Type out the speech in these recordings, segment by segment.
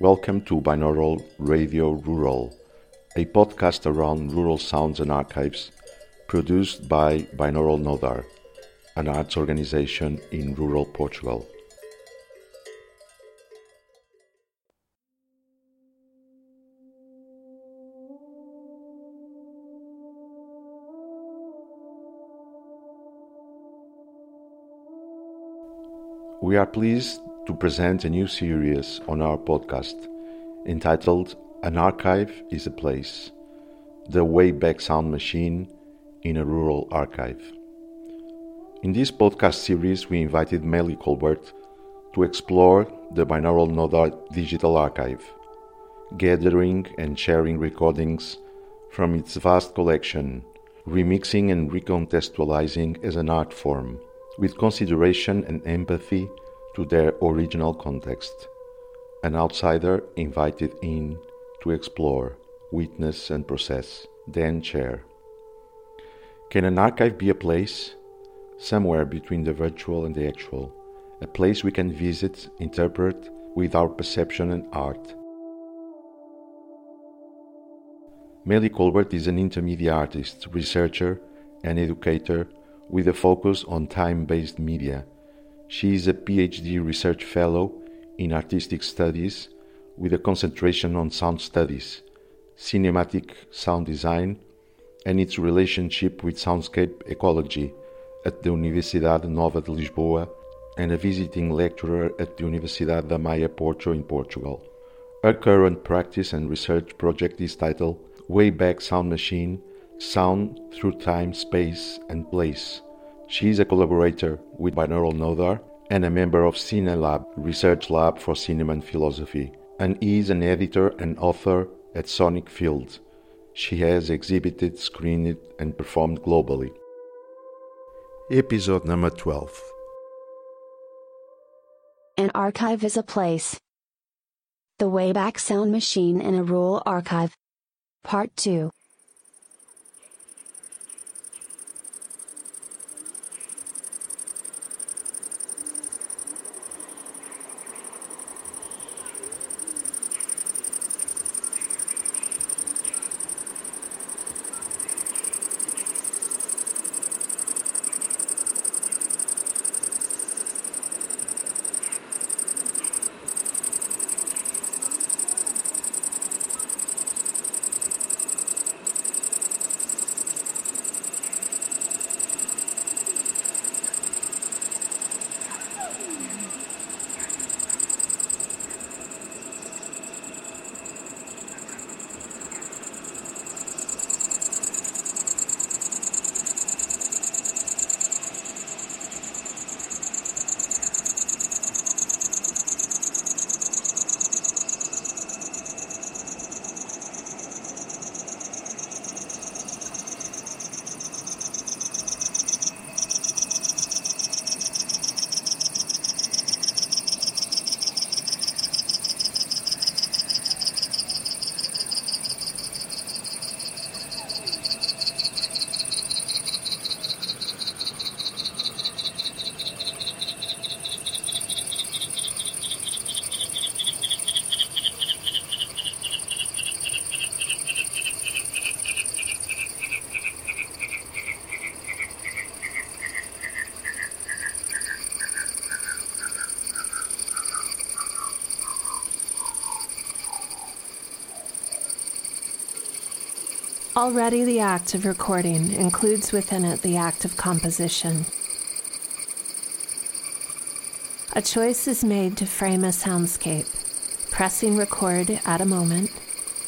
Welcome to Binaural Radio Rural, a podcast around rural sounds and archives produced by Binaural Nodar, an arts organization in rural Portugal. We are pleased to present a new series on our podcast entitled An Archive is a Place The Wayback Sound Machine in a Rural Archive. In this podcast series, we invited Maile Colbert to explore the binaural Nodar digital archive, gathering and sharing recordings from its vast collection, remixing and recontextualizing as an art form, with consideration and empathy to their original context. An outsider invited in to explore, witness, and process, then share. Can an archive be a place? Somewhere between the virtual and the actual, a place we can visit, interpret with our perception and art. Maile Colbert is an intermedia artist, researcher, and educator with a focus on time based media she is a PhD research fellow in artistic studies with a concentration on sound studies, cinematic sound design, and its relationship with soundscape ecology at the Universidade Nova de Lisboa and a visiting lecturer at the Universidade da Maia Porto in Portugal. Her current practice and research project is titled Wayback Sound Machine Sound Through Time, Space, and Place she is a collaborator with Binaural Nodar and a member of CineLab, Research Lab for Cinema and Philosophy, and is an editor and author at Sonic Fields. She has exhibited, screened, and performed globally. Episode number 12 An archive is a place. The Wayback Sound Machine in a Rural Archive. Part 2 Already, the act of recording includes within it the act of composition. A choice is made to frame a soundscape, pressing record at a moment,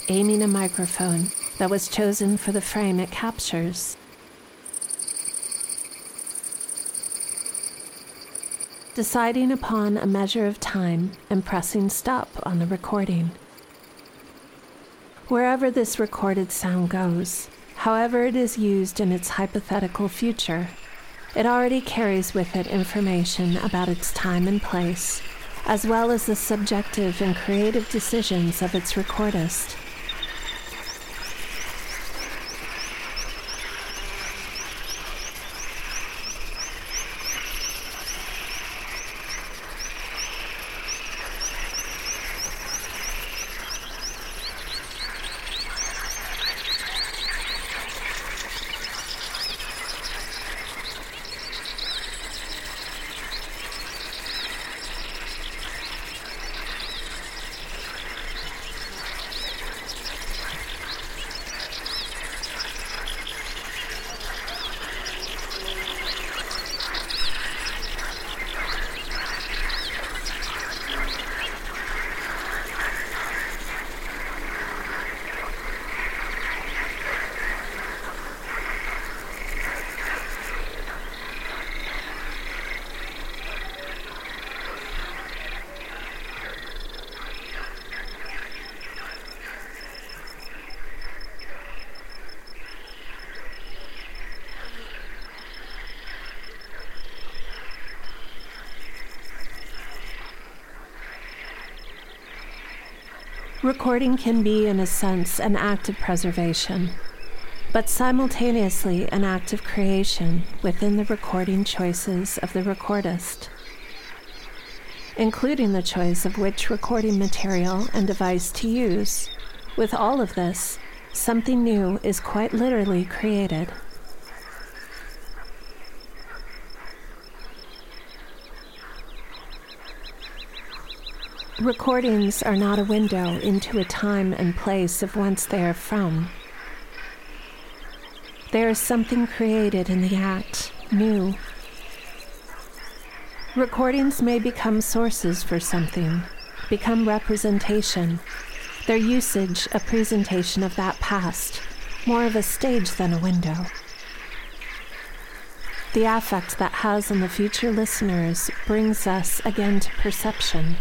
aiming a microphone that was chosen for the frame it captures. Deciding upon a measure of time and pressing stop on the recording. Wherever this recorded sound goes, however it is used in its hypothetical future, it already carries with it information about its time and place, as well as the subjective and creative decisions of its recordist. Recording can be, in a sense, an act of preservation, but simultaneously an act of creation within the recording choices of the recordist, including the choice of which recording material and device to use. With all of this, something new is quite literally created. Recordings are not a window into a time and place of whence they are from. There is something created in the act, new. Recordings may become sources for something, become representation, their usage a presentation of that past, more of a stage than a window. The affect that has on the future listeners brings us again to perception.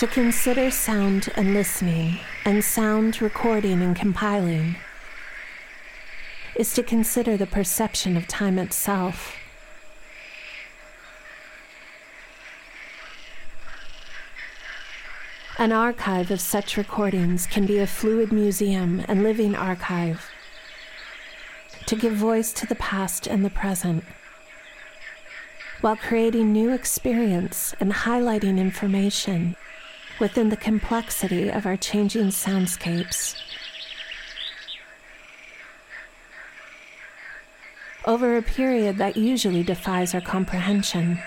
To consider sound and listening, and sound recording and compiling, is to consider the perception of time itself. An archive of such recordings can be a fluid museum and living archive to give voice to the past and the present while creating new experience and highlighting information within the complexity of our changing soundscapes. Over a period that usually defies our comprehension.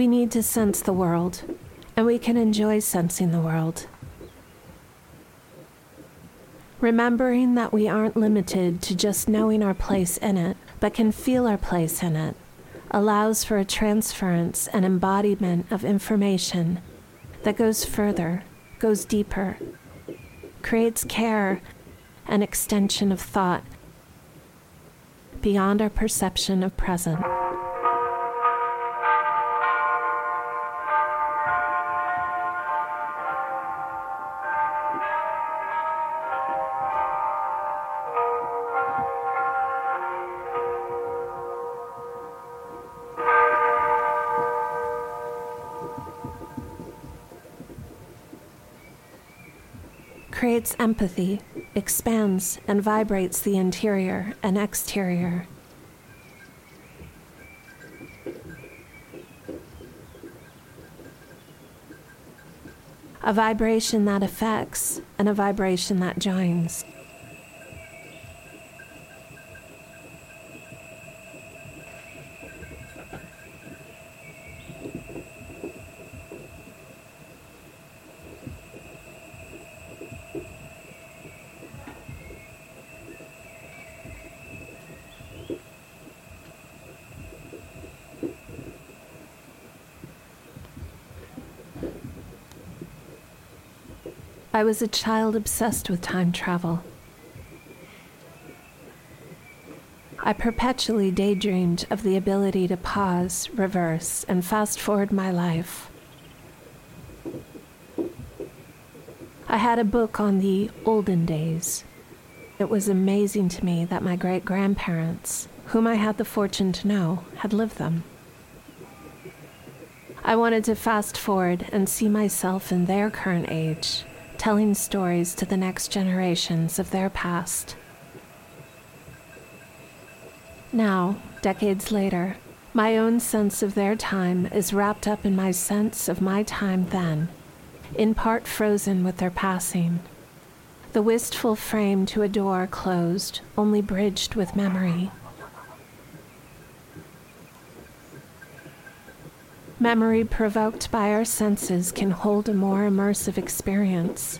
We need to sense the world, and we can enjoy sensing the world. Remembering that we aren't limited to just knowing our place in it, but can feel our place in it, allows for a transference and embodiment of information that goes further, goes deeper, creates care and extension of thought beyond our perception of present. Creates empathy, expands and vibrates the interior and exterior. A vibration that affects and a vibration that joins. I was a child obsessed with time travel. I perpetually daydreamed of the ability to pause, reverse, and fast forward my life. I had a book on the olden days. It was amazing to me that my great grandparents, whom I had the fortune to know, had lived them. I wanted to fast forward and see myself in their current age telling stories to the next generations of their past. Now, decades later, my own sense of their time is wrapped up in my sense of my time then, in part frozen with their passing. The wistful frame to a door closed, only bridged with memory. Memory provoked by our senses can hold a more immersive experience.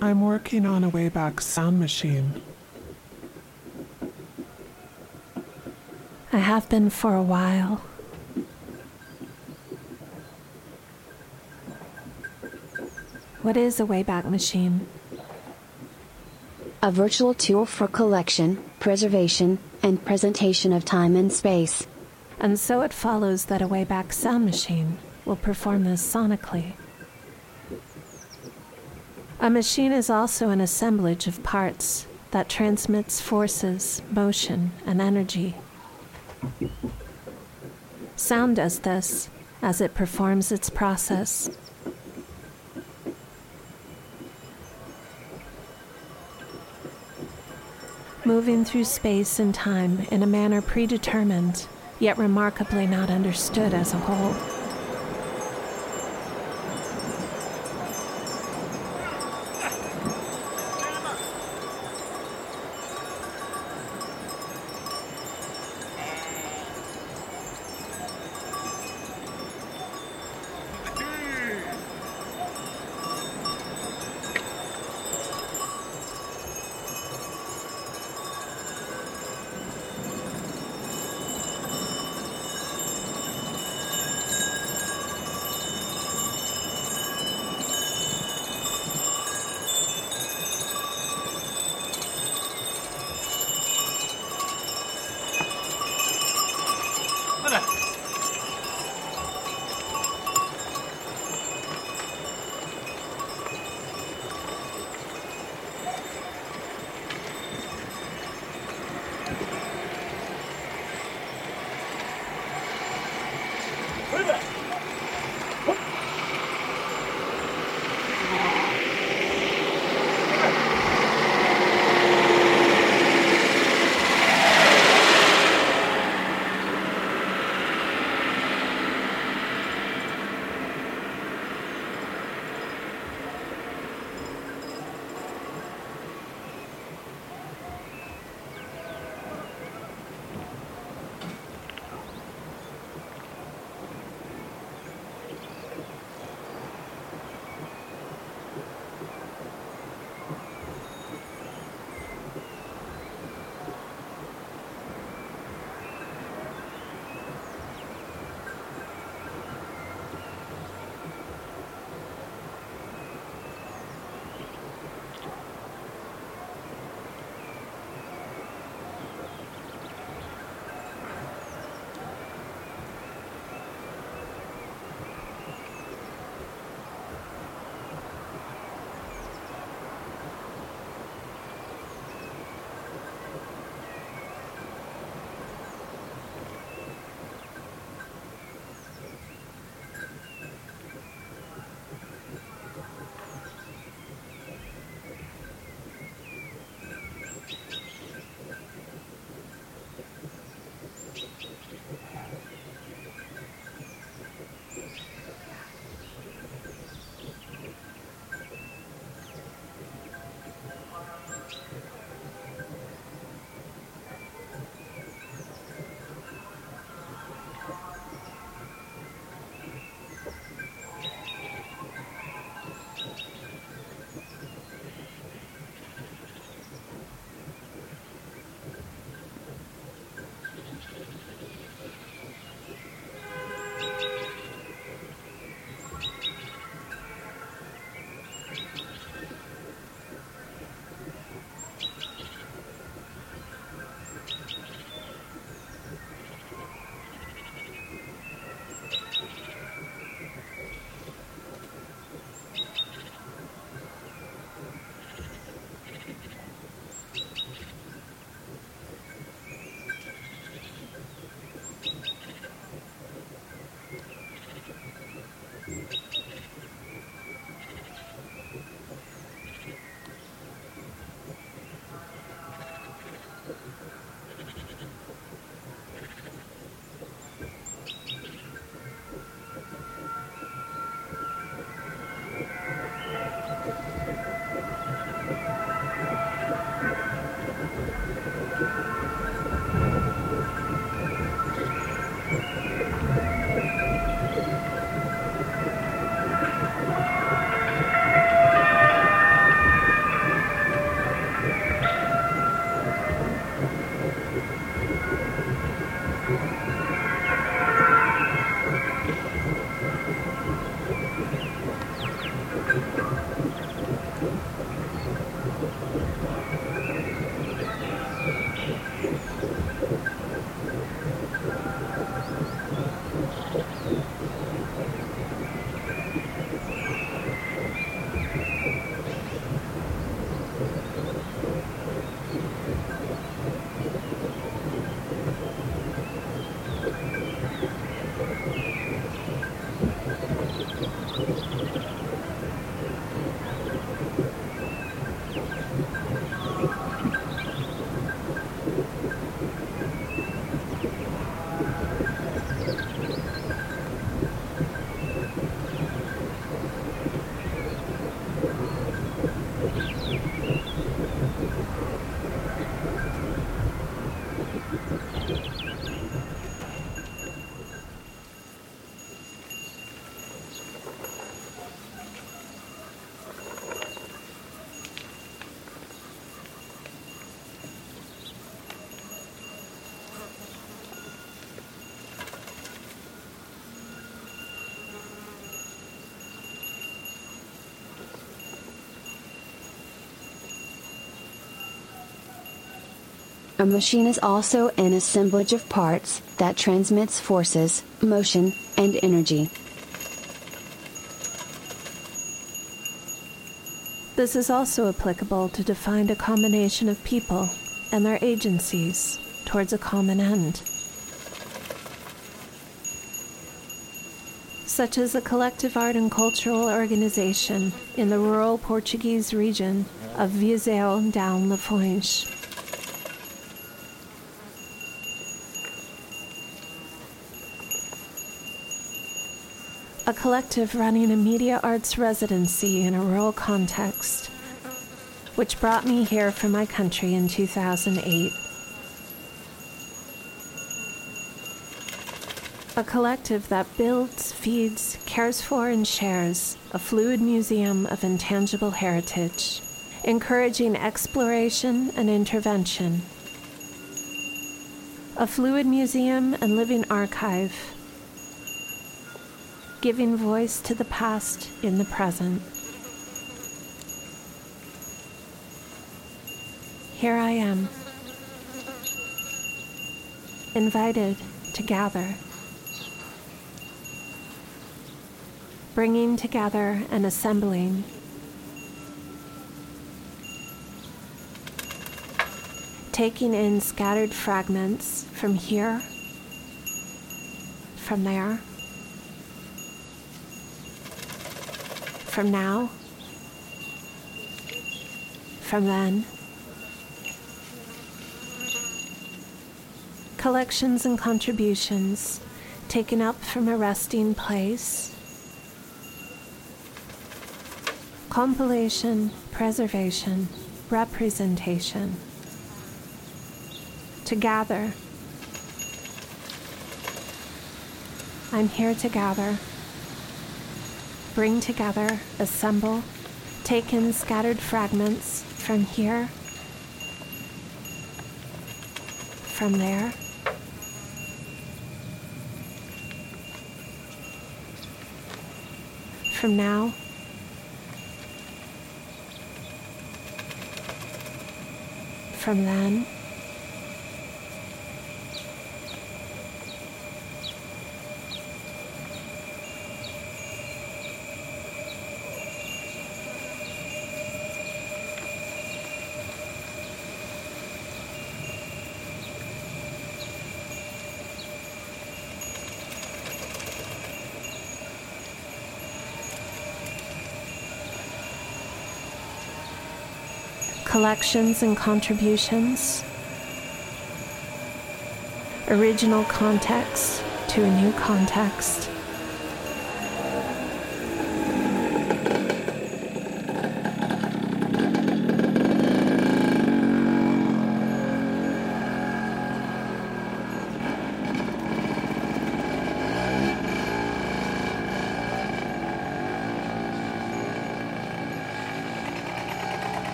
I'm working on a Wayback Sound Machine. I have been for a while. What is a Wayback Machine? A virtual tool for collection, preservation, and presentation of time and space. And so it follows that a Wayback Sound Machine will perform this sonically. A machine is also an assemblage of parts that transmits forces, motion, and energy. Sound does this as it performs its process moving through space and time in a manner predetermined, yet remarkably not understood as a whole. A machine is also an assemblage of parts that transmits forces, motion, and energy. This is also applicable to define a combination of people and their agencies towards a common end. Such as a collective art and cultural organization in the rural Portuguese region of Viseu Dão Lafões. A collective running a media arts residency in a rural context, which brought me here from my country in 2008. A collective that builds, feeds, cares for, and shares a fluid museum of intangible heritage, encouraging exploration and intervention. A fluid museum and living archive giving voice to the past in the present. Here I am, invited to gather, bringing together and assembling. Taking in scattered fragments from here, from there. From now, from then, collections and contributions taken up from a resting place, compilation, preservation, representation, to gather. I'm here to gather bring together, assemble, take in scattered fragments from here, from there. From now, from then. Collections and contributions, original context to a new context.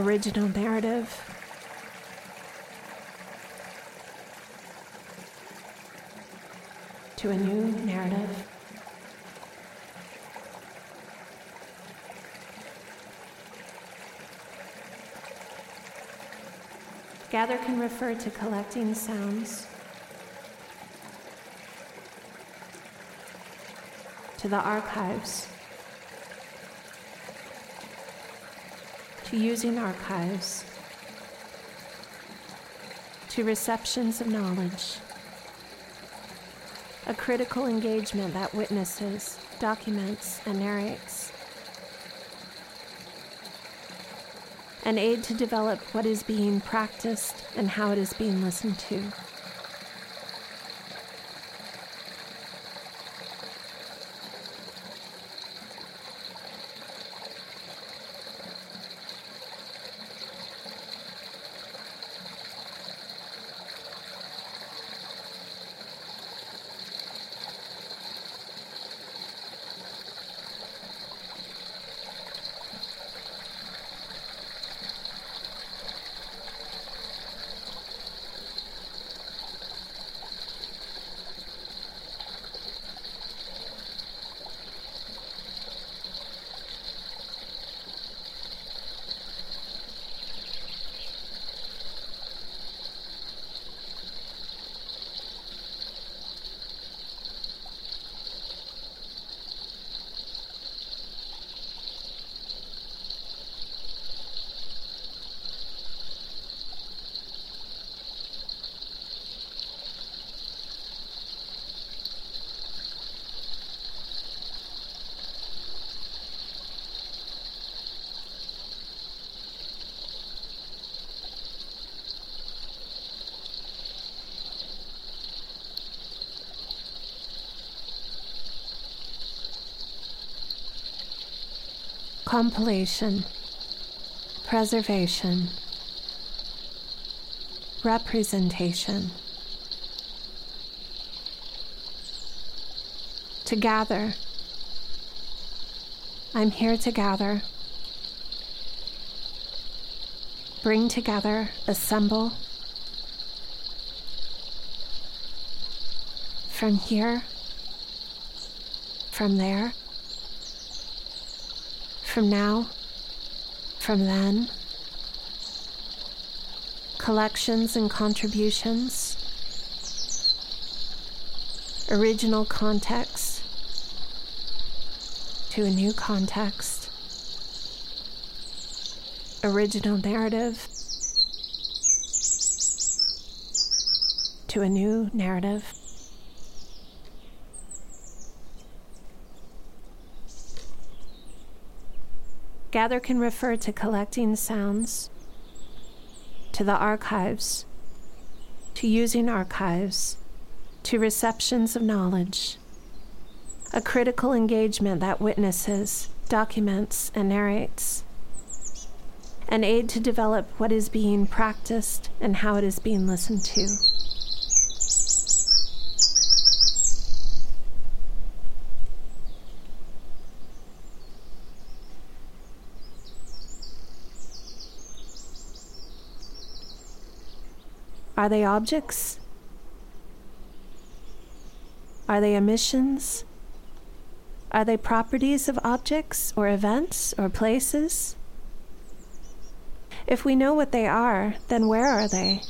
Original narrative. To a new narrative. Gather can refer to collecting sounds, to the archives. To using archives, to receptions of knowledge, a critical engagement that witnesses, documents, and narrates. an aid to develop what is being practiced and how it is being listened to. Compilation, preservation, representation. To gather. I'm here to gather. Bring together, assemble. From here, from there from now, from then, collections and contributions, original context to a new context, original narrative to a new narrative. Gather can refer to collecting sounds, to the archives, to using archives, to receptions of knowledge, a critical engagement that witnesses, documents, and narrates, an aid to develop what is being practiced and how it is being listened to. Are they objects? Are they emissions? Are they properties of objects or events or places? If we know what they are, then where are they?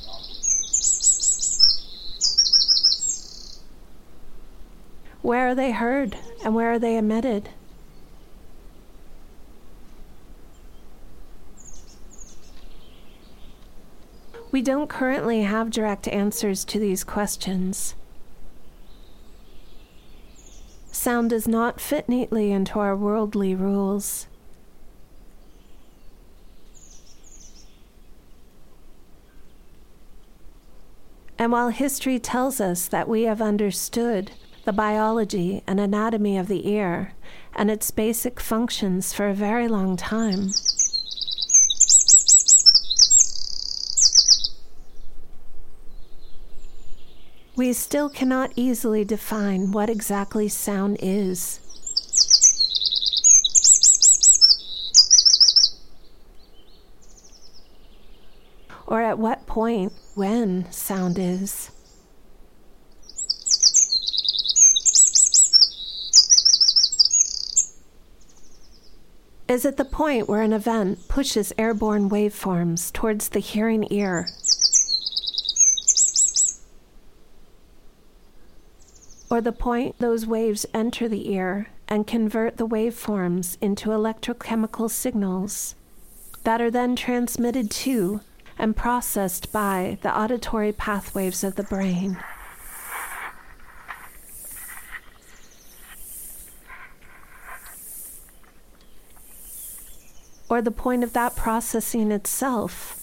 Where are they heard and where are they emitted? We don't currently have direct answers to these questions. Sound does not fit neatly into our worldly rules. And while history tells us that we have understood the biology and anatomy of the ear and its basic functions for a very long time, we still cannot easily define what exactly sound is. Or at what point when sound is. Is it the point where an event pushes airborne waveforms towards the hearing ear or the point those waves enter the ear and convert the waveforms into electrochemical signals that are then transmitted to and processed by the auditory pathways of the brain. or the point of that processing itself.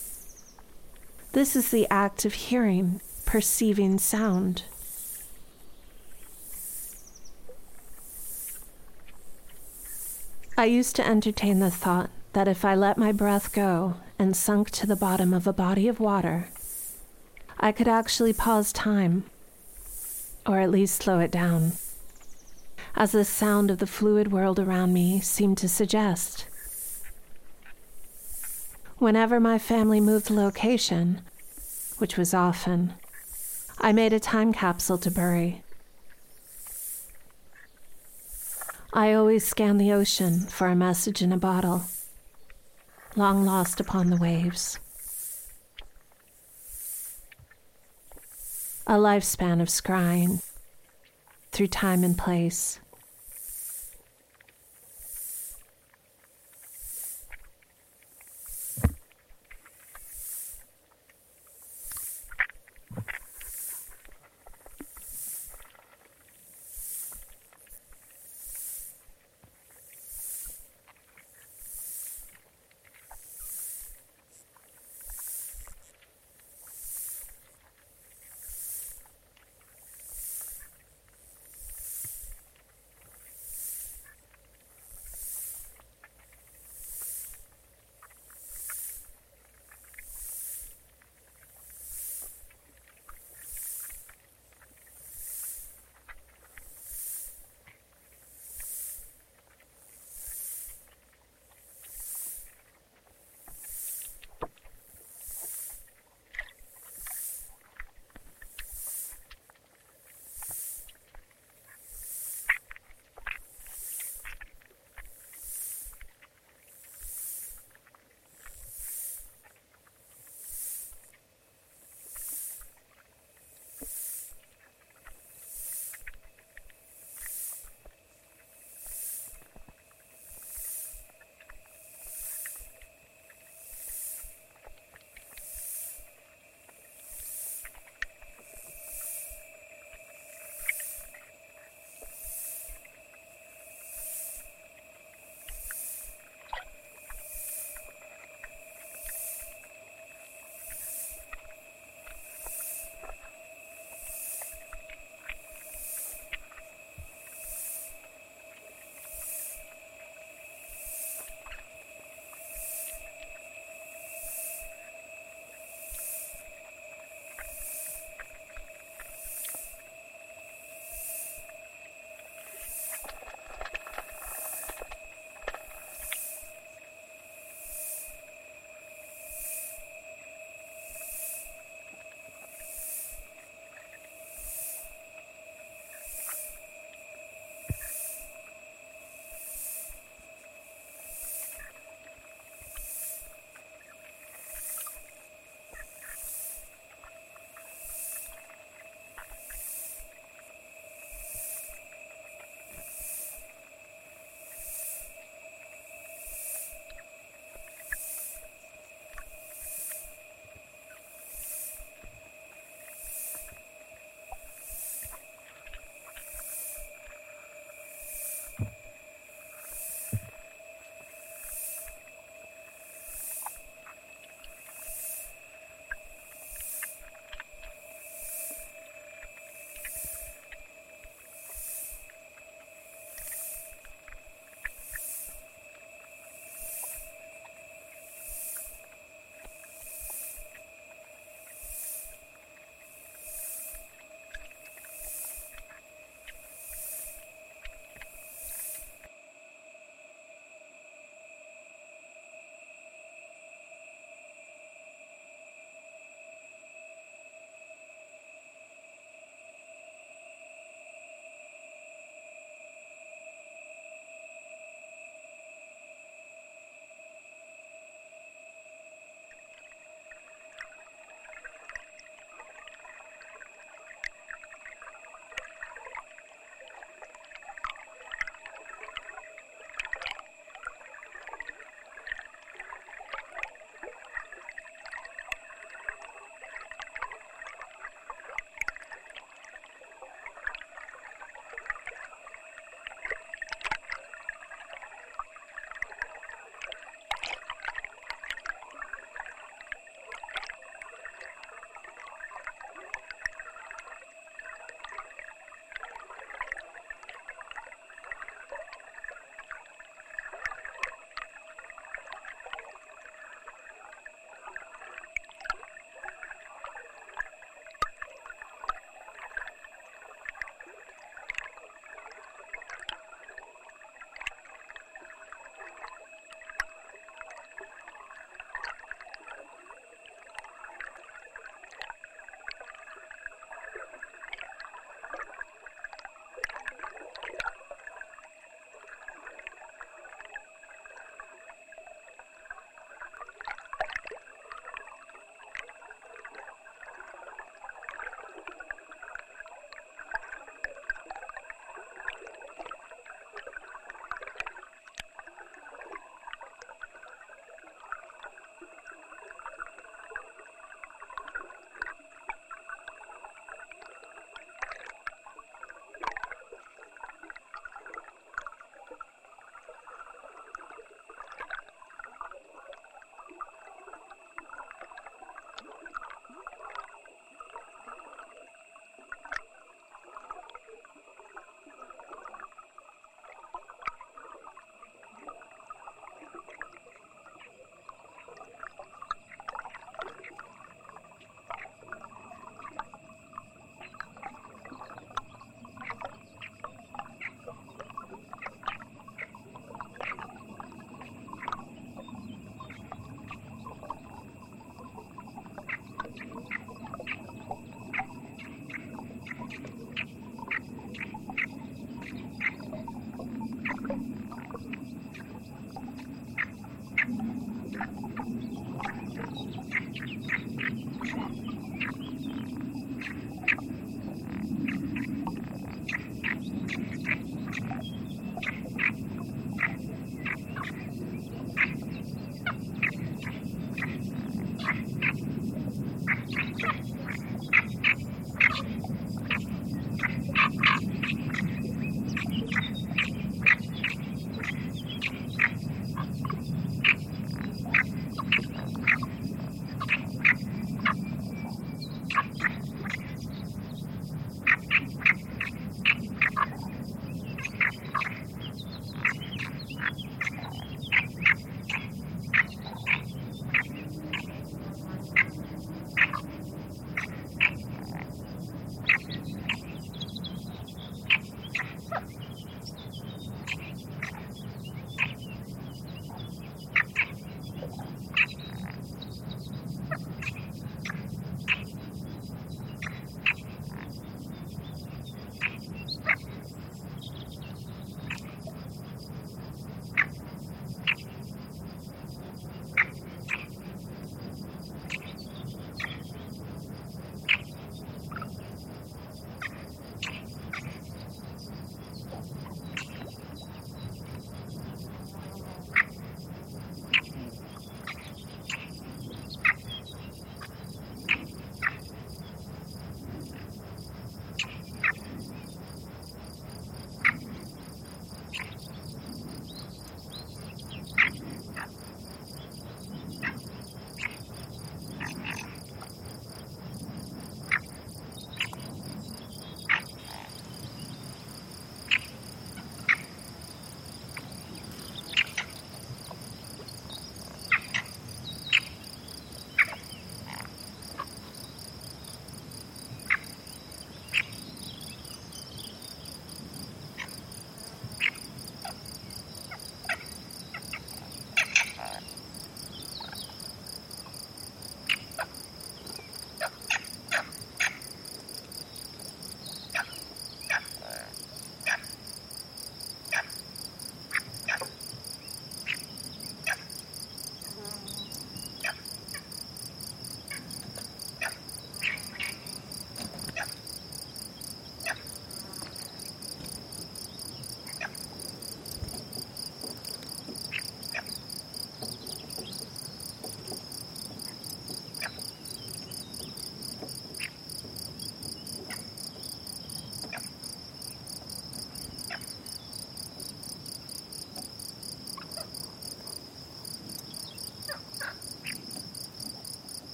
This is the act of hearing, perceiving sound. I used to entertain the thought that if I let my breath go and sunk to the bottom of a body of water, I could actually pause time, or at least slow it down, as the sound of the fluid world around me seemed to suggest. Whenever my family moved location, which was often, I made a time capsule to bury. I always scan the ocean for a message in a bottle, long lost upon the waves. A lifespan of scrying through time and place.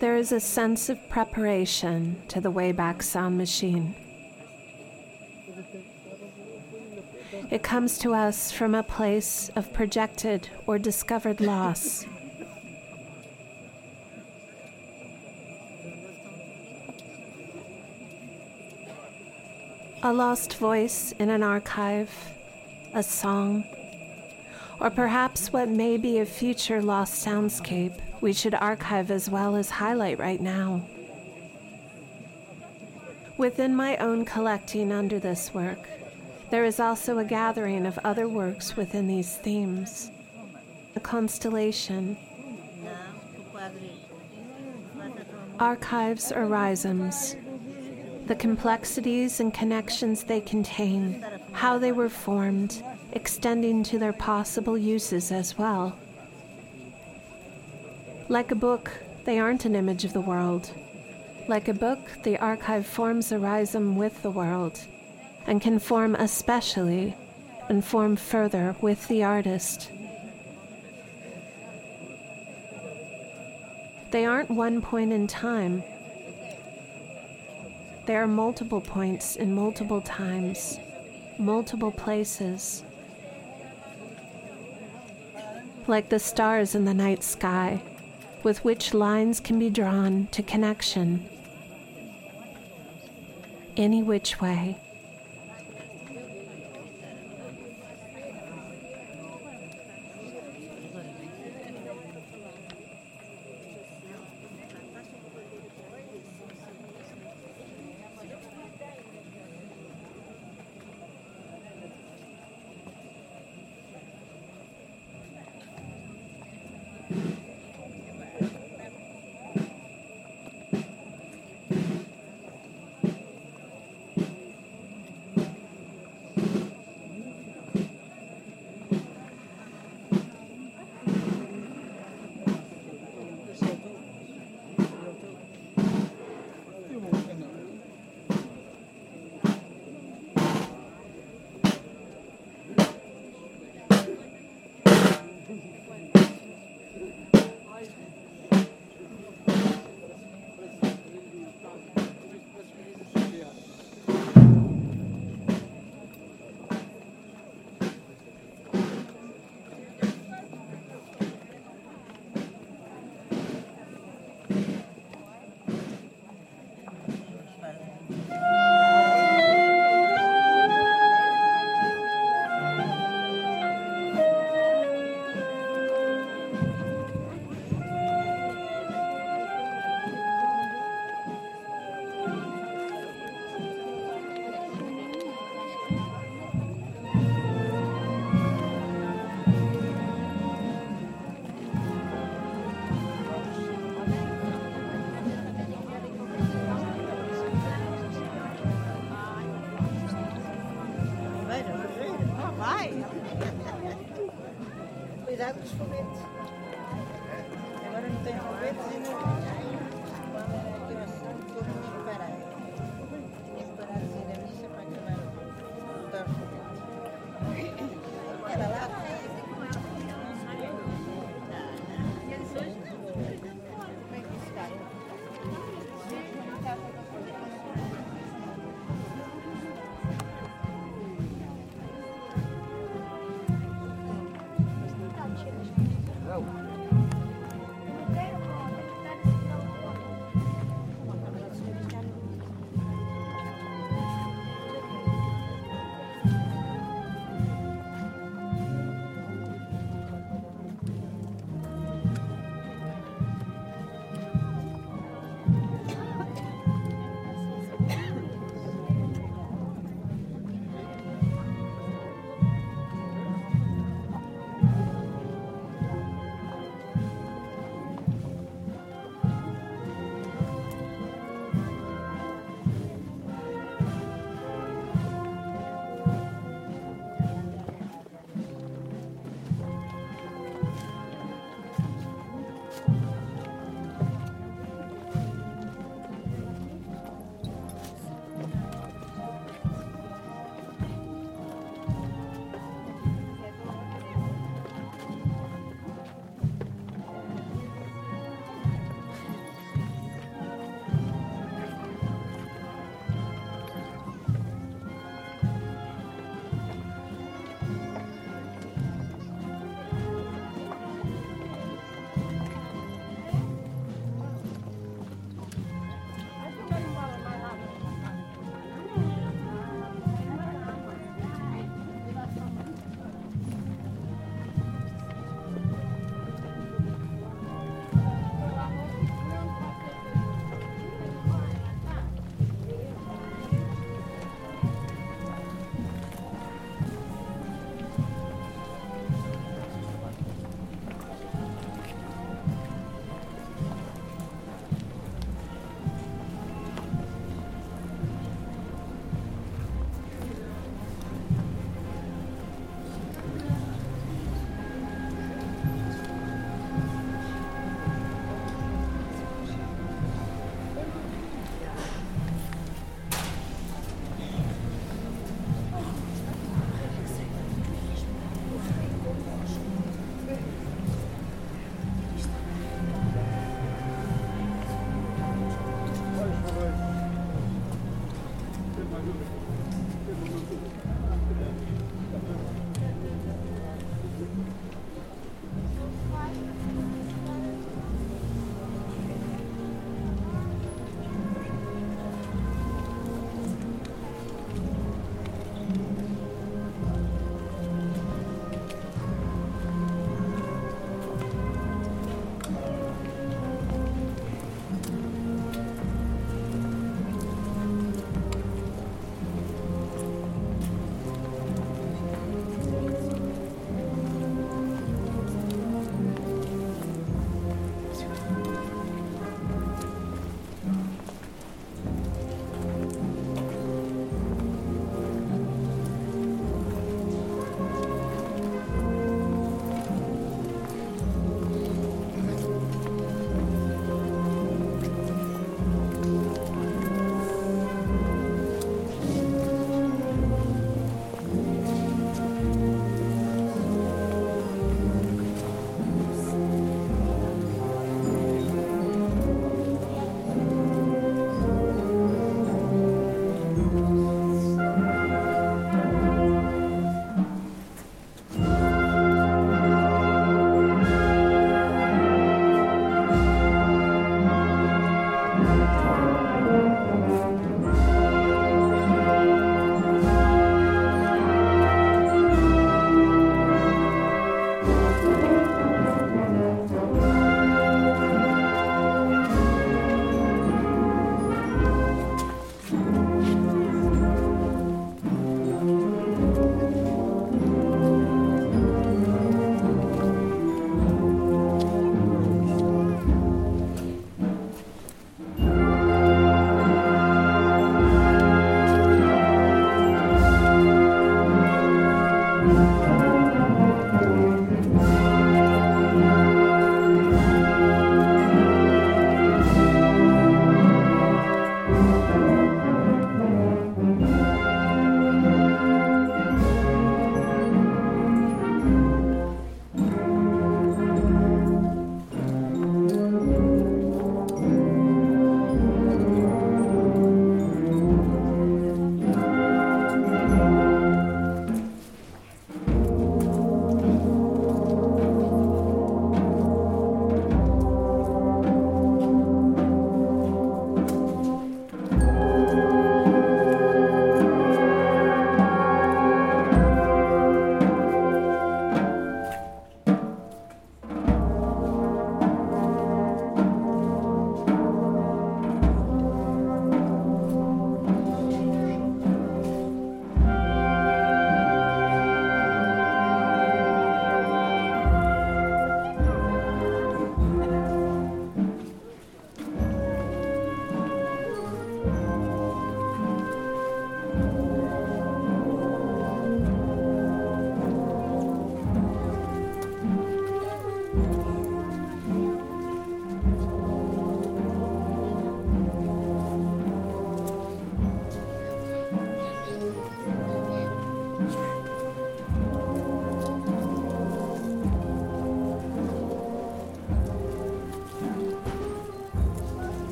There is a sense of preparation to the Wayback Sound Machine. It comes to us from a place of projected or discovered loss. A lost voice in an archive, a song, or perhaps what may be a future lost soundscape we should archive as well as highlight right now. Within my own collecting under this work, there is also a gathering of other works within these themes. A constellation, archives or rhizomes, the complexities and connections they contain, how they were formed, extending to their possible uses as well. Like a book, they aren't an image of the world. Like a book, the archive forms a rhizome with the world and can form especially and form further with the artist. They aren't one point in time. There are multiple points in multiple times, multiple places. Like the stars in the night sky with which lines can be drawn to connection. Any which way.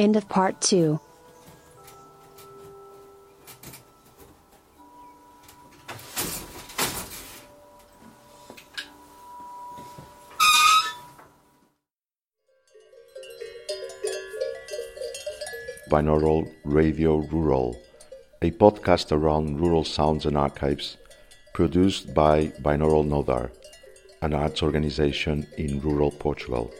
End of part 2. Binaural Radio Rural, a podcast around rural sounds and archives produced by Binaural Nodar, an arts organization in rural Portugal.